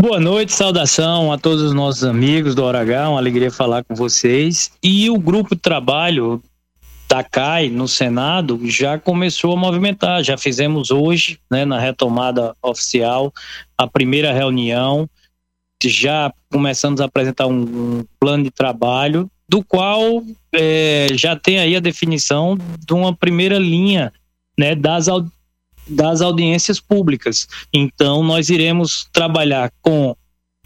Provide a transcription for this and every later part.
Boa noite, saudação a todos os nossos amigos do Hora uma alegria falar com vocês. E o grupo de trabalho da CAI no Senado já começou a movimentar, já fizemos hoje, né, na retomada oficial, a primeira reunião, já começamos a apresentar um, um plano de trabalho, do qual é, já tem aí a definição de uma primeira linha né, das das audiências públicas. Então, nós iremos trabalhar com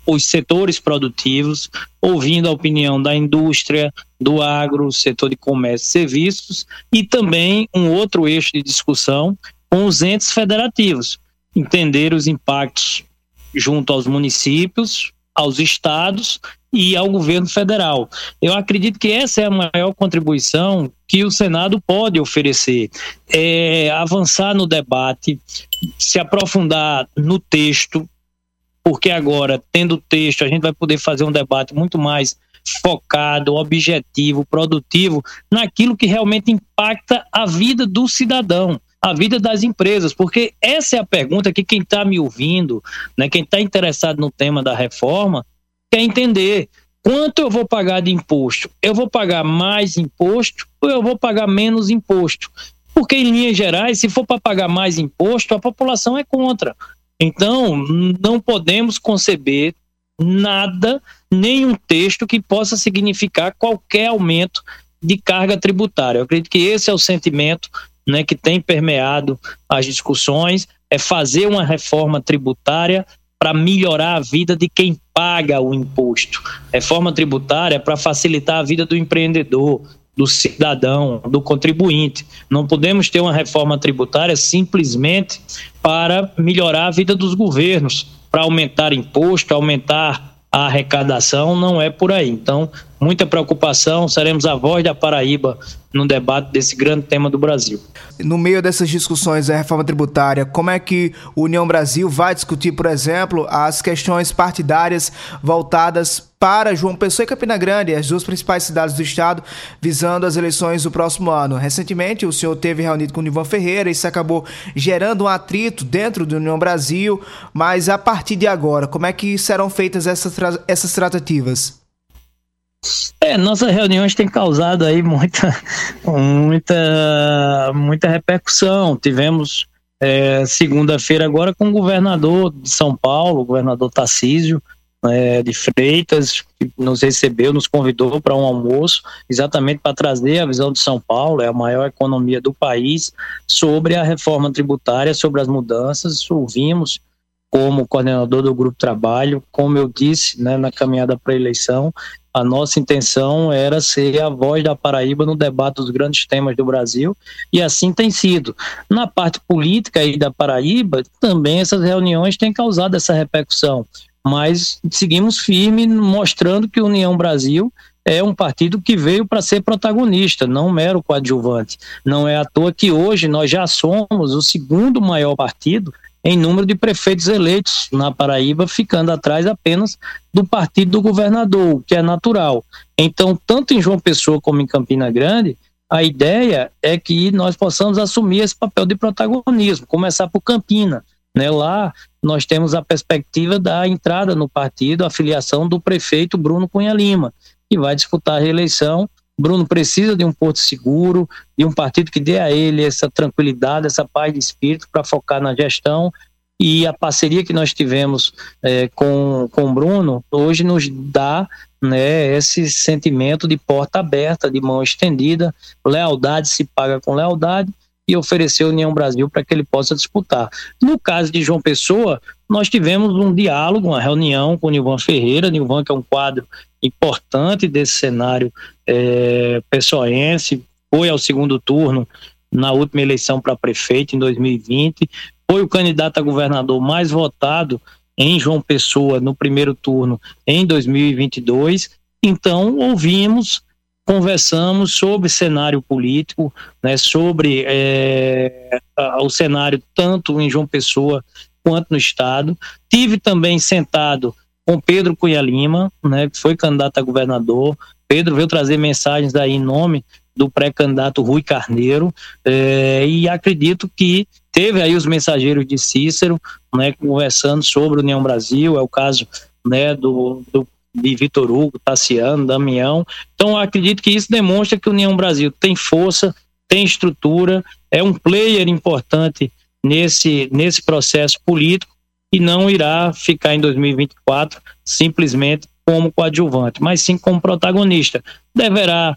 os setores produtivos, ouvindo a opinião da indústria, do agro, setor de comércio e serviços, e também um outro eixo de discussão com os entes federativos, entender os impactos junto aos municípios, aos estados e ao governo federal. Eu acredito que essa é a maior contribuição que o Senado pode oferecer, é avançar no debate, se aprofundar no texto, porque agora, tendo texto, a gente vai poder fazer um debate muito mais focado, objetivo, produtivo, naquilo que realmente impacta a vida do cidadão a vida das empresas, porque essa é a pergunta que quem está me ouvindo, né, quem está interessado no tema da reforma, quer entender quanto eu vou pagar de imposto. Eu vou pagar mais imposto ou eu vou pagar menos imposto? Porque, em linhas gerais, se for para pagar mais imposto, a população é contra. Então, não podemos conceber nada, nenhum texto que possa significar qualquer aumento de carga tributária. Eu acredito que esse é o sentimento né, que tem permeado as discussões, é fazer uma reforma tributária para melhorar a vida de quem paga o imposto. Reforma tributária para facilitar a vida do empreendedor, do cidadão, do contribuinte. Não podemos ter uma reforma tributária simplesmente para melhorar a vida dos governos, para aumentar imposto, aumentar a arrecadação, não é por aí. Então, muita preocupação, seremos a voz da Paraíba no debate desse grande tema do Brasil. No meio dessas discussões da reforma tributária, como é que o União Brasil vai discutir, por exemplo, as questões partidárias voltadas para João Pessoa e Campina Grande, as duas principais cidades do estado, visando as eleições do próximo ano. Recentemente, o senhor teve reunido com o Ivan Ferreira, isso acabou gerando um atrito dentro do União Brasil, mas a partir de agora, como é que serão feitas essas, essas tratativas? É, nossas reuniões têm causado aí muita, muita, muita repercussão. Tivemos é, segunda-feira agora com o governador de São Paulo, o governador Tarcísio é, de Freitas, que nos recebeu, nos convidou para um almoço, exatamente para trazer a visão de São Paulo, é a maior economia do país, sobre a reforma tributária, sobre as mudanças. Ouvimos como coordenador do grupo trabalho, como eu disse né, na caminhada para a eleição, a nossa intenção era ser a voz da Paraíba no debate dos grandes temas do Brasil, e assim tem sido. Na parte política aí da Paraíba, também essas reuniões têm causado essa repercussão, mas seguimos firme mostrando que União Brasil é um partido que veio para ser protagonista, não mero coadjuvante. Não é à toa que hoje nós já somos o segundo maior partido em número de prefeitos eleitos na Paraíba, ficando atrás apenas do partido do governador, o que é natural. Então, tanto em João Pessoa como em Campina Grande, a ideia é que nós possamos assumir esse papel de protagonismo, começar por Campina. Né? Lá nós temos a perspectiva da entrada no partido, a filiação do prefeito Bruno Cunha Lima, que vai disputar a reeleição Bruno precisa de um porto seguro, de um partido que dê a ele essa tranquilidade, essa paz de espírito para focar na gestão. E a parceria que nós tivemos é, com, com o Bruno hoje nos dá né, esse sentimento de porta aberta, de mão estendida. Lealdade se paga com lealdade e oferecer a União Brasil para que ele possa disputar. No caso de João Pessoa, nós tivemos um diálogo, uma reunião com o Nilvan Ferreira, Nilvan que é um quadro importante desse cenário é, pessoense, foi ao segundo turno na última eleição para prefeito em 2020, foi o candidato a governador mais votado em João Pessoa no primeiro turno em 2022. Então, ouvimos conversamos sobre cenário político, né, sobre é, o cenário tanto em João Pessoa quanto no estado. Tive também sentado com Pedro Cunha Lima, né, que foi candidato a governador. Pedro veio trazer mensagens daí em nome do pré-candidato Rui Carneiro, é, e acredito que teve aí os mensageiros de Cícero, né, conversando sobre União Brasil, é o caso né, do, do de Vitor Hugo, Tassiano, Damião. Então, acredito que isso demonstra que a União Brasil tem força, tem estrutura, é um player importante nesse, nesse processo político e não irá ficar em 2024 simplesmente como coadjuvante, mas sim como protagonista. Deverá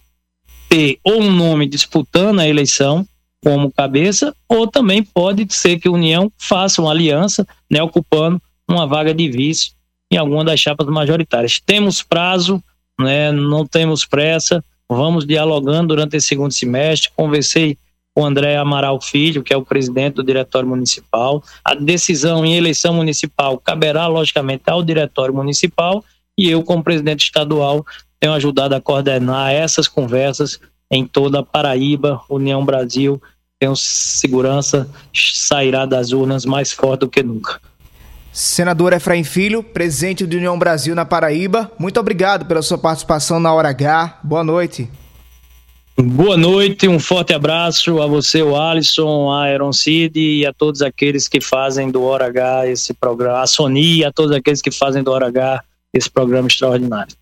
ter ou um nome disputando a eleição como cabeça, ou também pode ser que a União faça uma aliança, né, ocupando uma vaga de vice em alguma das chapas majoritárias. Temos prazo, né, não temos pressa, vamos dialogando durante esse segundo semestre. Conversei com o André Amaral Filho, que é o presidente do Diretório Municipal. A decisão em eleição municipal caberá, logicamente, ao Diretório Municipal e eu, como presidente estadual, tenho ajudado a coordenar essas conversas em toda a Paraíba, União Brasil. Tenho segurança, sairá das urnas mais forte do que nunca. Senador Efraim Filho, presidente do União Brasil na Paraíba, muito obrigado pela sua participação na Hora H. Boa noite. Boa noite, um forte abraço a você, o Alisson, a Aaron Cid e a todos aqueles que fazem do Hora H esse programa, a Sony e a todos aqueles que fazem do Hora H esse programa extraordinário.